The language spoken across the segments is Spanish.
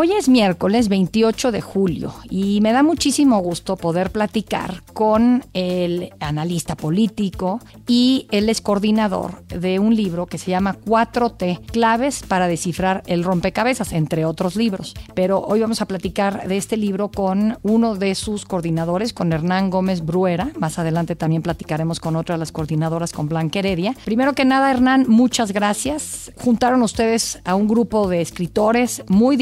Hoy es miércoles 28 de julio y me da muchísimo gusto poder platicar con el analista político y él es coordinador de un libro que se llama 4T, claves para descifrar el rompecabezas, entre otros libros. Pero hoy vamos a platicar de este libro con uno de sus coordinadores, con Hernán Gómez Bruera. Más adelante también platicaremos con otra de las coordinadoras, con Blanca Heredia. Primero que nada, Hernán, muchas gracias. Juntaron ustedes a un grupo de escritores muy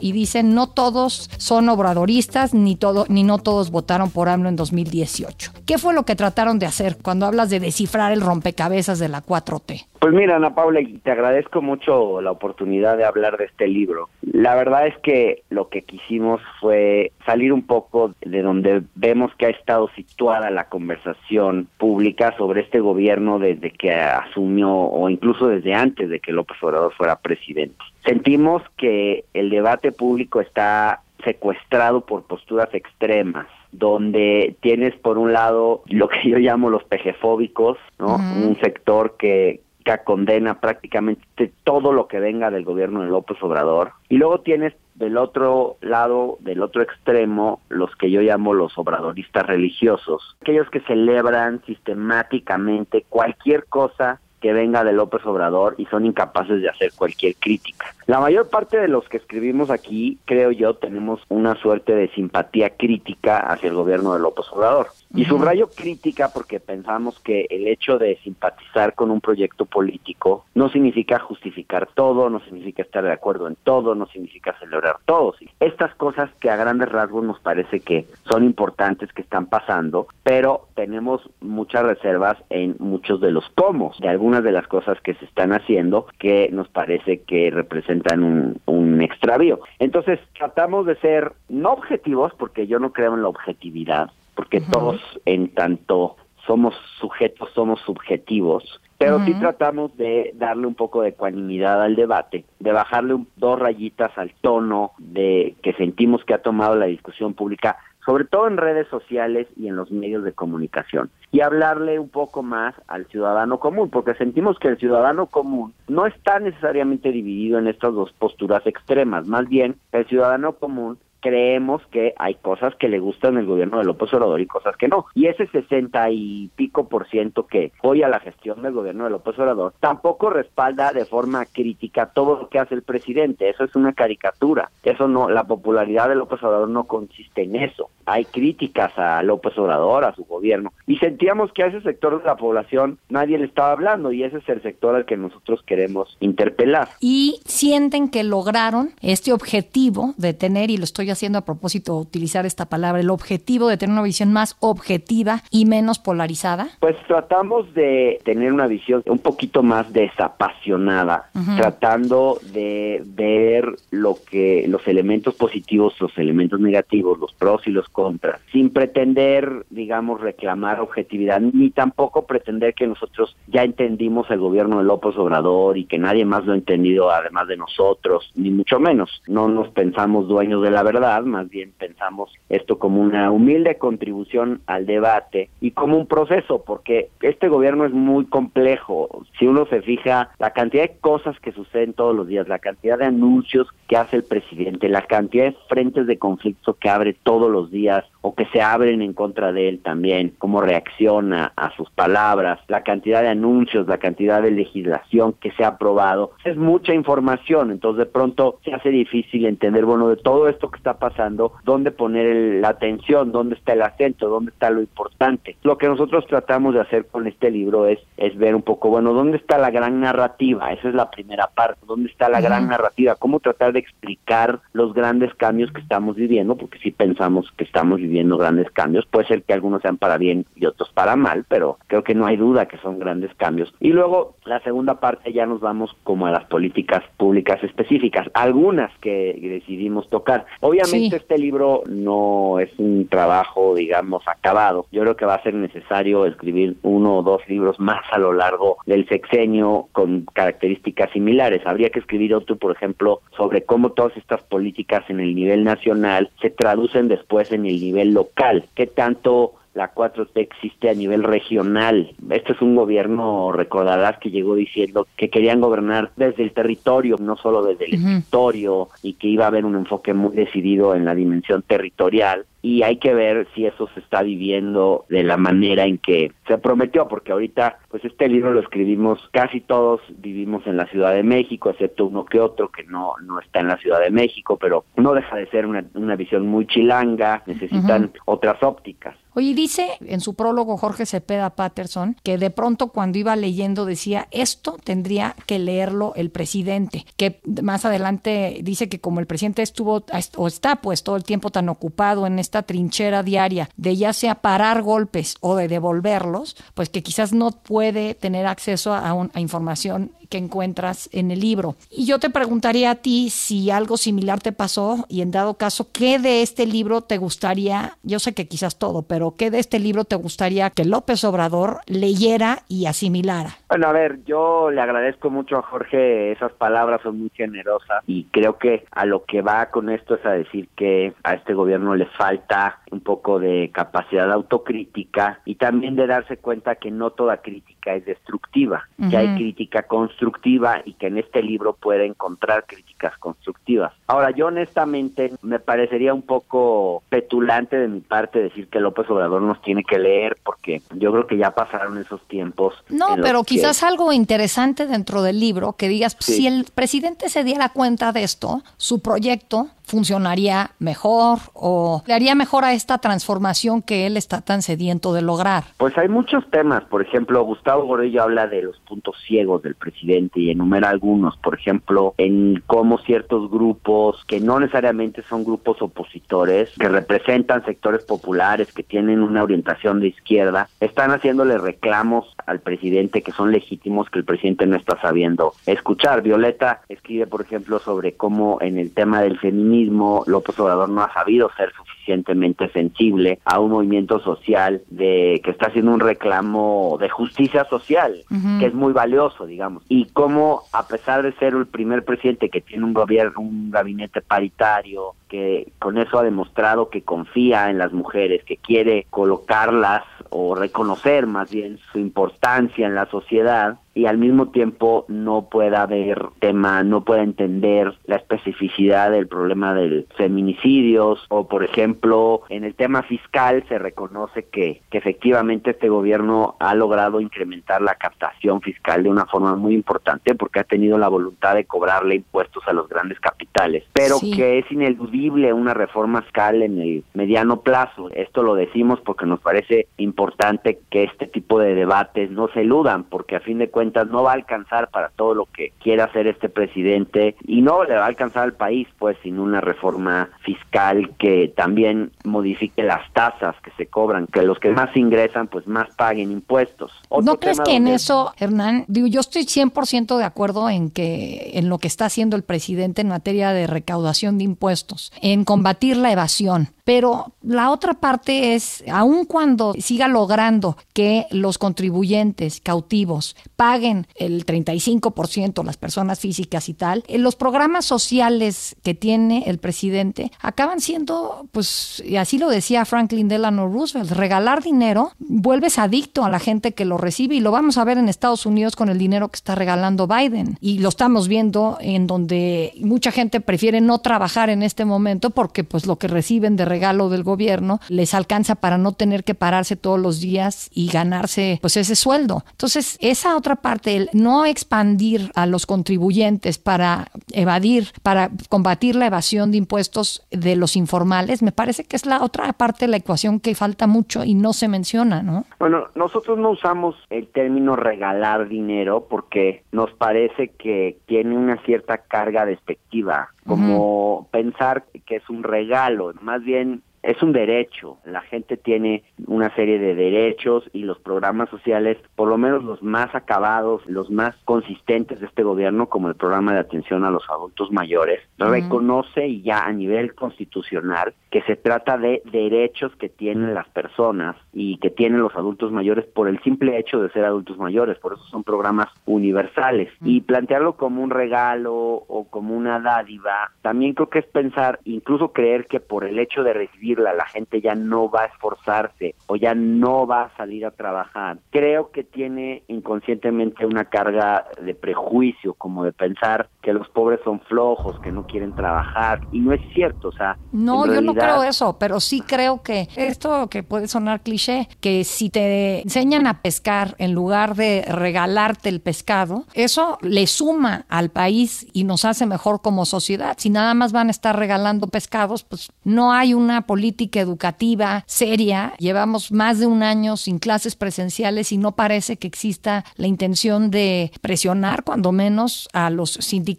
y dicen no todos son obradoristas ni todo ni no todos votaron por AMLO en 2018. ¿Qué fue lo que trataron de hacer cuando hablas de descifrar el rompecabezas de la 4T? Pues mira, Ana Paula, te agradezco mucho la oportunidad de hablar de este libro. La verdad es que lo que quisimos fue salir un poco de donde vemos que ha estado situada la conversación pública sobre este gobierno desde que asumió o incluso desde antes de que López Obrador fuera presidente. Sentimos que el debate público está secuestrado por posturas extremas donde tienes por un lado lo que yo llamo los pejefóbicos, ¿no? Un sector que, que condena prácticamente todo lo que venga del gobierno de López Obrador. Y luego tienes del otro lado, del otro extremo, los que yo llamo los obradoristas religiosos, aquellos que celebran sistemáticamente cualquier cosa que venga de López Obrador y son incapaces de hacer cualquier crítica. La mayor parte de los que escribimos aquí, creo yo, tenemos una suerte de simpatía crítica hacia el gobierno de López Obrador. Y subrayo crítica porque pensamos que el hecho de simpatizar con un proyecto político no significa justificar todo, no significa estar de acuerdo en todo, no significa celebrar todo. Estas cosas que a grandes rasgos nos parece que son importantes que están pasando, pero tenemos muchas reservas en muchos de los cómo de algunas de las cosas que se están haciendo que nos parece que representan un, un extravío. Entonces tratamos de ser no objetivos porque yo no creo en la objetividad porque todos en tanto somos sujetos, somos subjetivos, pero sí tratamos de darle un poco de ecuanimidad al debate, de bajarle dos rayitas al tono de que sentimos que ha tomado la discusión pública, sobre todo en redes sociales y en los medios de comunicación, y hablarle un poco más al ciudadano común, porque sentimos que el ciudadano común no está necesariamente dividido en estas dos posturas extremas, más bien el ciudadano común creemos que hay cosas que le gustan el gobierno de López Obrador y cosas que no. Y ese sesenta y pico por ciento que hoy a la gestión del gobierno de López Obrador tampoco respalda de forma crítica todo lo que hace el presidente. Eso es una caricatura. Eso no, la popularidad de López Obrador no consiste en eso. Hay críticas a López Obrador, a su gobierno. Y sentíamos que a ese sector de la población nadie le estaba hablando y ese es el sector al que nosotros queremos interpelar. Y sienten que lograron este objetivo de tener, y lo estoy haciendo a propósito utilizar esta palabra, el objetivo de tener una visión más objetiva y menos polarizada? Pues tratamos de tener una visión un poquito más desapasionada, tratando de ver lo que los elementos positivos, los elementos negativos, los pros y los contras, sin pretender, digamos, reclamar objetividad, ni tampoco pretender que nosotros ya entendimos el gobierno de López Obrador y que nadie más lo ha entendido además de nosotros, ni mucho menos. No nos pensamos dueños de la verdad más bien pensamos esto como una humilde contribución al debate y como un proceso, porque este gobierno es muy complejo. Si uno se fija, la cantidad de cosas que suceden todos los días, la cantidad de anuncios que hace el presidente, la cantidad de frentes de conflicto que abre todos los días o que se abren en contra de él también, cómo reacciona a sus palabras, la cantidad de anuncios, la cantidad de legislación que se ha aprobado, es mucha información, entonces de pronto se hace difícil entender, bueno, de todo esto que está pasando, dónde poner la atención, dónde está el acento, dónde está lo importante. Lo que nosotros tratamos de hacer con este libro es, es ver un poco, bueno, dónde está la gran narrativa, esa es la primera parte, dónde está la gran narrativa, cómo tratar de explicar los grandes cambios que estamos viviendo, porque si pensamos que estamos viviendo grandes cambios, puede ser que algunos sean para bien y otros para mal, pero creo que no hay duda que son grandes cambios. Y luego la segunda parte ya nos vamos como a las políticas públicas específicas, algunas que decidimos tocar. Obviamente Obviamente este libro no es un trabajo, digamos, acabado. Yo creo que va a ser necesario escribir uno o dos libros más a lo largo del sexenio con características similares. Habría que escribir otro, por ejemplo, sobre cómo todas estas políticas en el nivel nacional se traducen después en el nivel local. ¿Qué tanto la 4T existe a nivel regional. Este es un gobierno, recordarás, que llegó diciendo que querían gobernar desde el territorio, no solo desde el territorio, y que iba a haber un enfoque muy decidido en la dimensión territorial y hay que ver si eso se está viviendo de la manera en que se prometió, porque ahorita, pues este libro lo escribimos, casi todos vivimos en la Ciudad de México, excepto uno que otro que no, no está en la Ciudad de México, pero no deja de ser una, una visión muy chilanga, necesitan otras ópticas. Oye, dice en su prólogo Jorge Cepeda Patterson que de pronto cuando iba leyendo decía, esto tendría que leerlo el presidente, que más adelante dice que como el presidente estuvo o está pues todo el tiempo tan ocupado en esta trinchera diaria de ya sea parar golpes o de devolverlos, pues que quizás no puede tener acceso a, a información que encuentras en el libro. Y yo te preguntaría a ti si algo similar te pasó y en dado caso, ¿qué de este libro te gustaría, yo sé que quizás todo, pero qué de este libro te gustaría que López Obrador leyera y asimilara? Bueno, a ver, yo le agradezco mucho a Jorge, esas palabras son muy generosas y creo que a lo que va con esto es a decir que a este gobierno le falta un poco de capacidad autocrítica y también de darse cuenta que no toda crítica es destructiva, que hay crítica constructiva constructiva y que en este libro puede encontrar críticas constructivas. Ahora, yo honestamente me parecería un poco petulante de mi parte decir que López Obrador nos tiene que leer porque yo creo que ya pasaron esos tiempos. No, pero quizás algo interesante dentro del libro que digas, si el presidente se diera cuenta de esto, su proyecto funcionaría mejor o le haría mejor a esta transformación que él está tan sediento de lograr? Pues hay muchos temas, por ejemplo, Gustavo Gorello habla de los puntos ciegos del presidente y enumera algunos, por ejemplo, en cómo ciertos grupos que no necesariamente son grupos opositores, que representan sectores populares, que tienen una orientación de izquierda, están haciéndole reclamos al presidente que son legítimos que el presidente no está sabiendo escuchar. Violeta escribe, por ejemplo, sobre cómo en el tema del feminismo López Obrador no ha sabido ser suficientemente sensible a un movimiento social de que está haciendo un reclamo de justicia social, que es muy valioso, digamos. Y cómo, a pesar de ser el primer presidente que tiene un gobierno, un gabinete paritario, que con eso ha demostrado que confía en las mujeres, que quiere colocarlas o reconocer más bien su importancia en la sociedad, y al mismo tiempo no pueda haber tema, no pueda entender la especificidad del problema de feminicidios o por ejemplo en el tema fiscal se reconoce que, que efectivamente este gobierno ha logrado incrementar la captación fiscal de una forma muy importante porque ha tenido la voluntad de cobrarle impuestos a los grandes capitales, pero que es ineludible una reforma fiscal en el mediano plazo. Esto lo decimos porque nos parece importante que este tipo de debates no se eludan porque a fin de cuentas no va a alcanzar para todo lo que quiera hacer este presidente y no le va a alcanzar al país pues sin una reforma fiscal que también modifique las tasas que se cobran, que los que más ingresan pues más paguen impuestos. ¿No crees que en eso, Hernán, digo, yo estoy 100% de acuerdo en que en lo que está haciendo el presidente en materia de recaudación de impuestos, en combatir la evasión, pero la otra parte es, aun cuando siga logrando que los contribuyentes cautivos paguen el 35%, las personas físicas y tal, eh, los programas sociales que tiene el presidente acaban siendo, pues, y así lo decía Franklin Delano Roosevelt, regalar dinero, vuelves adicto a la gente que lo recibe y lo vamos a ver en Estados Unidos con el dinero que está regalando Biden. Y lo estamos viendo en donde mucha gente prefiere no trabajar en este momento porque pues lo que reciben de regalo regalo del gobierno les alcanza para no tener que pararse todos los días y ganarse pues ese sueldo. Entonces, esa otra parte, el no expandir a los contribuyentes para evadir, para combatir la evasión de impuestos de los informales, me parece que es la otra parte de la ecuación que falta mucho y no se menciona, ¿no? Bueno, nosotros no usamos el término regalar dinero porque nos parece que tiene una cierta carga despectiva como pensar que es un regalo, más bien es un derecho. La gente tiene una serie de derechos y los programas sociales, por lo menos los más acabados, los más consistentes de este gobierno, como el programa de atención a los adultos mayores, reconoce y ya a nivel constitucional que se trata de derechos que tienen las personas y que tienen los adultos mayores por el simple hecho de ser adultos mayores. Por eso son programas universales. Y plantearlo como un regalo o como una dádiva, también creo que es pensar, incluso creer que por el hecho de la gente ya no va a esforzarse o ya no va a salir a trabajar. Creo que tiene inconscientemente una carga de prejuicio, como de pensar que los pobres son flojos, que no quieren trabajar. Y no es cierto, o sea. No, yo no creo eso, pero sí creo que esto que puede sonar cliché, que si te enseñan a pescar en lugar de regalarte el pescado, eso le suma al país y nos hace mejor como sociedad. Si nada más van a estar regalando pescados, pues no hay una política educativa seria. Llevamos más de un año sin clases presenciales y no parece que exista la intención de presionar, cuando menos, a los sindicatos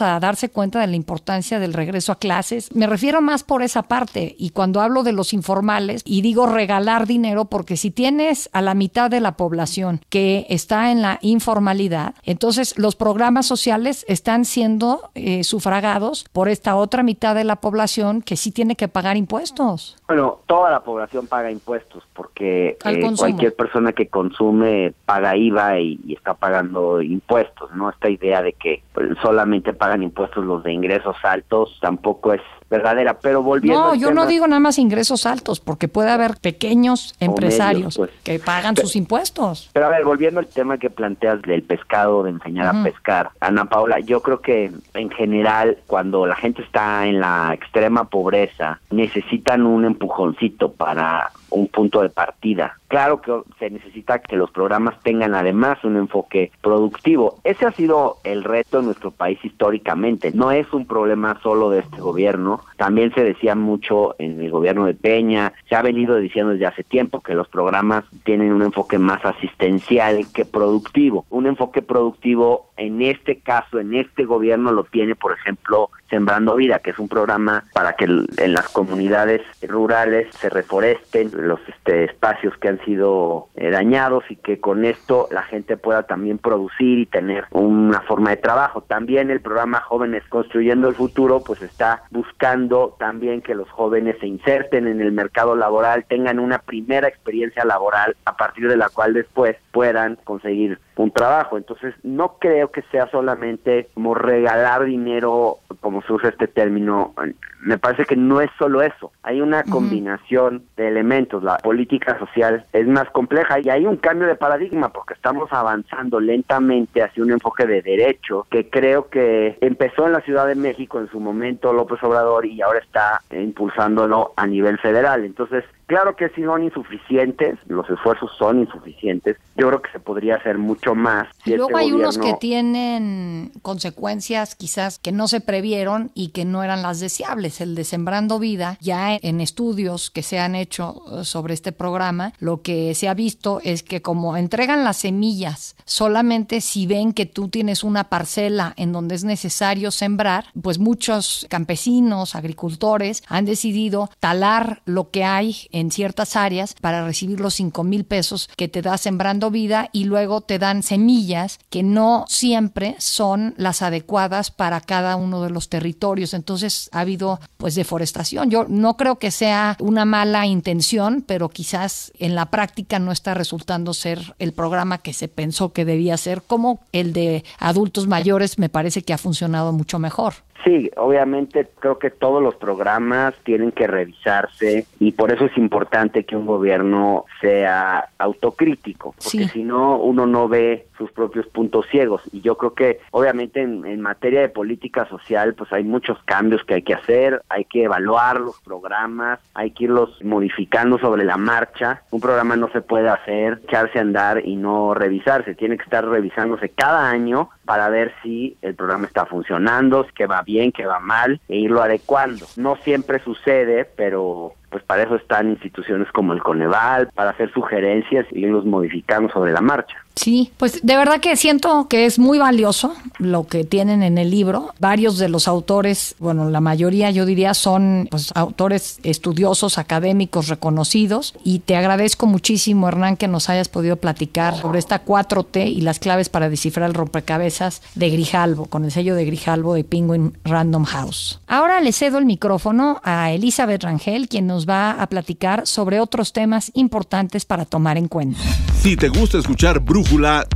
a darse cuenta de la importancia del regreso a clases. Me refiero más por esa parte y cuando hablo de los informales y digo regalar dinero porque si tienes a la mitad de la población que está en la informalidad, entonces los programas sociales están siendo eh, sufragados por esta otra mitad de la población que sí tiene que pagar impuestos. Bueno, toda la población paga impuestos porque eh, cualquier persona que consume paga IVA y, y, está pagando impuestos, ¿no? Esta idea de que pues, solamente pagan impuestos los de ingresos altos tampoco es verdadera. Pero volviendo. No, yo no digo nada más ingresos altos, porque puede haber pequeños empresarios pues. que pagan sus impuestos. Pero a ver, volviendo al tema que planteas del pescado, de enseñar a pescar, Ana Paula, yo creo que en general, cuando la gente está en la extrema pobreza, necesitan un empujoncito para un punto de partida. Claro que se necesita que los programas tengan además un enfoque productivo. Ese ha sido el reto en nuestro país históricamente. No es un problema solo de este gobierno. También se decía mucho en el gobierno de Peña. Se ha venido diciendo desde hace tiempo que los programas tienen un enfoque más asistencial que productivo. Un enfoque productivo en este caso, en este gobierno lo tiene, por ejemplo, Sembrando Vida, que es un programa para que en las comunidades rurales se reforesten los este, espacios que han sido eh, dañados y que con esto la gente pueda también producir y tener una forma de trabajo. También el programa Jóvenes Construyendo el Futuro pues está buscando también que los jóvenes se inserten en el mercado laboral, tengan una primera experiencia laboral a partir de la cual después puedan conseguir un trabajo. Entonces, no creo que sea solamente como regalar dinero, como se usa este término. Me parece que no es solo eso. Hay una combinación de elementos. La política social es más compleja y hay un cambio de paradigma porque estamos avanzando lentamente hacia un enfoque de derecho que creo que empezó en la Ciudad de México en su momento López Obrador y ahora está impulsándolo a nivel federal. Entonces, Claro que si son insuficientes, los esfuerzos son insuficientes. Yo creo que se podría hacer mucho más. y luego este hay unos que tienen consecuencias quizás que no se previeron y que no eran las deseables. El de Sembrando Vida, ya en estudios que se han hecho eh, sobre este programa, lo que se ha visto es que como entregan las semillas solamente si ven que tú tienes una parcela en donde es necesario sembrar, pues muchos campesinos, agricultores han decidido talar lo que hay en ciertas áreas para recibir los 5 mil pesos que te da Sembrando Vida y luego te dan semillas que no siempre son las adecuadas para cada uno de los territorios. Entonces ha habido pues deforestación. Yo no creo que sea una mala intención, pero quizás en la práctica no está resultando ser el programa que se pensó que debía ser, como el de adultos mayores me parece que ha funcionado mucho mejor. Sí, obviamente creo que todos los programas tienen que revisarse y por eso es importante que un gobierno sea autocrítico, porque si no uno no ve sus propios puntos ciegos. Y yo creo que obviamente en, en, materia de política social pues hay muchos cambios que hay que hacer, hay que evaluar los programas, hay que irlos modificando sobre la marcha, un programa no se puede hacer, echarse a andar y no revisarse, tiene que estar revisándose cada año para ver si el programa está funcionando, que va bien, que va mal, e irlo adecuando. No siempre sucede, pero pues para eso están instituciones como el Coneval, para hacer sugerencias y irlos modificando sobre la marcha. Sí, pues de verdad que siento que es muy valioso lo que tienen en el libro. Varios de los autores, bueno, la mayoría yo diría son pues, autores estudiosos, académicos reconocidos y te agradezco muchísimo Hernán que nos hayas podido platicar sobre esta 4T y las claves para descifrar el rompecabezas de Grijalvo, con el sello de Grijalvo de Penguin Random House. Ahora le cedo el micrófono a Elizabeth Rangel, quien nos va a platicar sobre otros temas importantes para tomar en cuenta. Si te gusta escuchar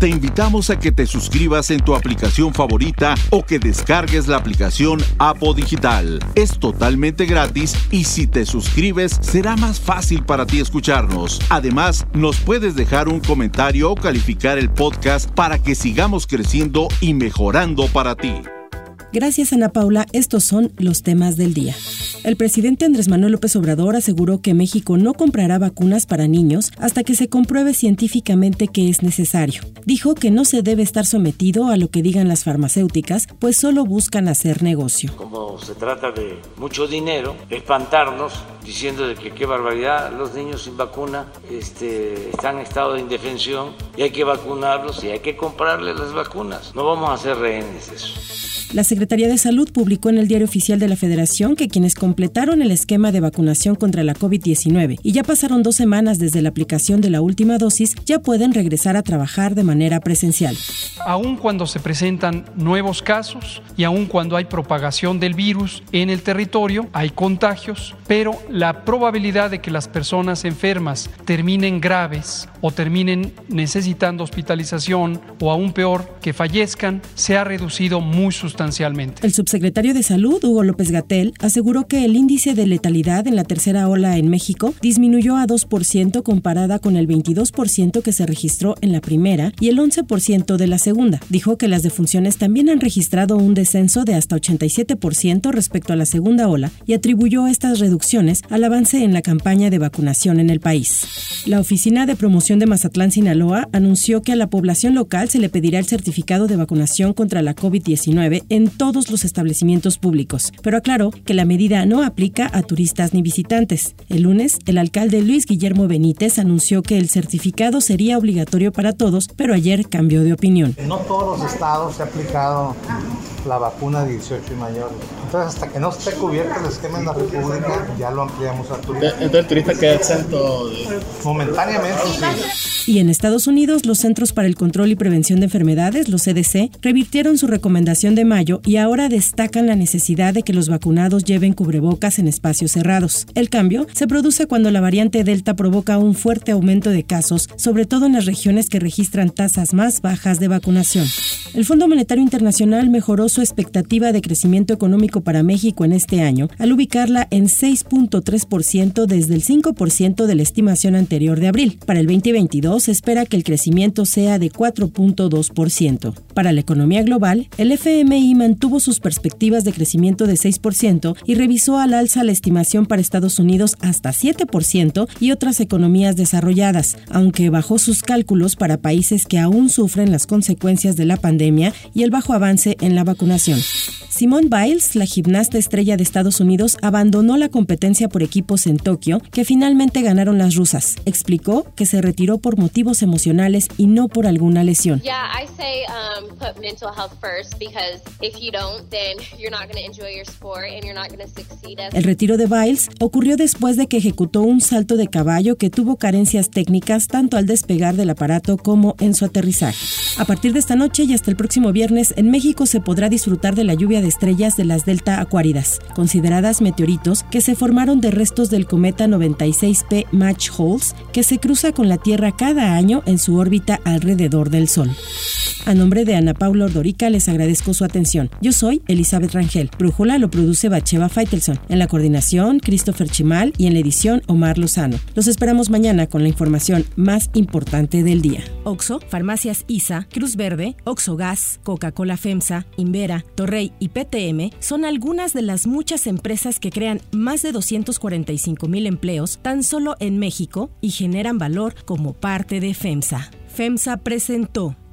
Te invitamos a que te suscribas en tu aplicación favorita o que descargues la aplicación Apo Digital. Es totalmente gratis y si te suscribes será más fácil para ti escucharnos. Además, nos puedes dejar un comentario o calificar el podcast para que sigamos creciendo y mejorando para ti. Gracias Ana Paula, estos son los temas del día. El presidente Andrés Manuel López Obrador aseguró que México no comprará vacunas para niños hasta que se compruebe científicamente que es necesario. Dijo que no se debe estar sometido a lo que digan las farmacéuticas, pues solo buscan hacer negocio. Como se trata de mucho dinero, espantarnos diciendo de que qué barbaridad, los niños sin vacuna este, están en estado de indefensión y hay que vacunarlos y hay que comprarles las vacunas. No vamos a hacer rehenes de eso. La Secretaría de Salud publicó en el Diario Oficial de la Federación que quienes completaron el esquema de vacunación contra la COVID-19 y ya pasaron dos semanas desde la aplicación de la última dosis ya pueden regresar a trabajar de manera presencial. Aun cuando se presentan nuevos casos y aun cuando hay propagación del virus en el territorio, hay contagios, pero la probabilidad de que las personas enfermas terminen graves o terminen necesitando hospitalización o aún peor, que fallezcan, se ha reducido muy sustancialmente. El subsecretario de Salud, Hugo López Gatel, aseguró que el índice de letalidad en la tercera ola en México disminuyó a 2% comparada con el 22% que se registró en la primera y el 11% de la segunda. Dijo que las defunciones también han registrado un descenso de hasta 87% respecto a la segunda ola y atribuyó estas reducciones al avance en la campaña de vacunación en el país. La Oficina de Promoción de Mazatlán, Sinaloa, anunció que a la población local se le pedirá el certificado de vacunación contra la COVID-19 en todos los establecimientos públicos, pero aclaró que la medida no aplica a turistas ni visitantes. El lunes, el alcalde Luis Guillermo Benítez anunció que el certificado sería obligatorio para todos, pero ayer cambió de opinión. No todos los estados se ha aplicado la vacuna 18 y mayores. Entonces, hasta que no esté cubierto el esquema en la República, ya lo ampliamos a turistas. Entonces, el turista queda exento de... Momentáneamente, sí. Y en Estados Unidos, los Centros para el Control y Prevención de Enfermedades, los CDC, revirtieron su recomendación de mayo y ahora destacan la necesidad de que los vacunados lleven cubrebocas en espacios cerrados. El cambio se produce cuando la variante Delta provoca un fuerte aumento de casos, sobre todo en las regiones que registran tasas más bajas de vacunación. El Fondo Monetario Internacional mejoró su expectativa de crecimiento económico para México en este año al ubicarla en 6.3% desde el 5% de la estimación anterior de abril. Para el 2022 se espera que el crecimiento sea de 4.2%. Para la economía global, el FMI mantuvo sus perspectivas de crecimiento de 6% y revisó al alza la estimación para Estados Unidos hasta 7% y otras economías desarrolladas, aunque bajó sus cálculos para países que aún sufren las consecuencias de la pandemia y el bajo avance en la vacunación. Simone Biles, la gimnasta estrella de Estados Unidos, abandonó la competencia por equipos en Tokio, que finalmente ganaron las rusas. Explicó que se retiró por motivos emocionales y no por alguna lesión. El retiro de Biles ocurrió después de que ejecutó un salto de caballo que tuvo carencias técnicas tanto al despegar del aparato como en su aterrizaje. A partir de esta noche y hasta el próximo viernes, en México se podrá disfrutar de la lluvia de estrellas de las delta acuáridas, consideradas meteoritos que se formaron de restos del cometa 96P Match Holes, que se cruza con la Tierra cada año en su órbita alrededor del Sol. A nombre de Ana Paula Ordorica les agradezco su atención. Yo soy Elizabeth Rangel. Brújula lo produce Bacheva Feitelson. En la coordinación, Christopher Chimal y en la edición, Omar Lozano. Los esperamos mañana con la información más importante del día. Oxo, Farmacias ISA, Cruz Verde, Oxo Gas, Coca-Cola FEMSA, Invera, Torrey y PTM son algunas de las muchas empresas que crean más de 245 mil empleos tan solo en México y generan valor como parte de FEMSA. FEMSA presentó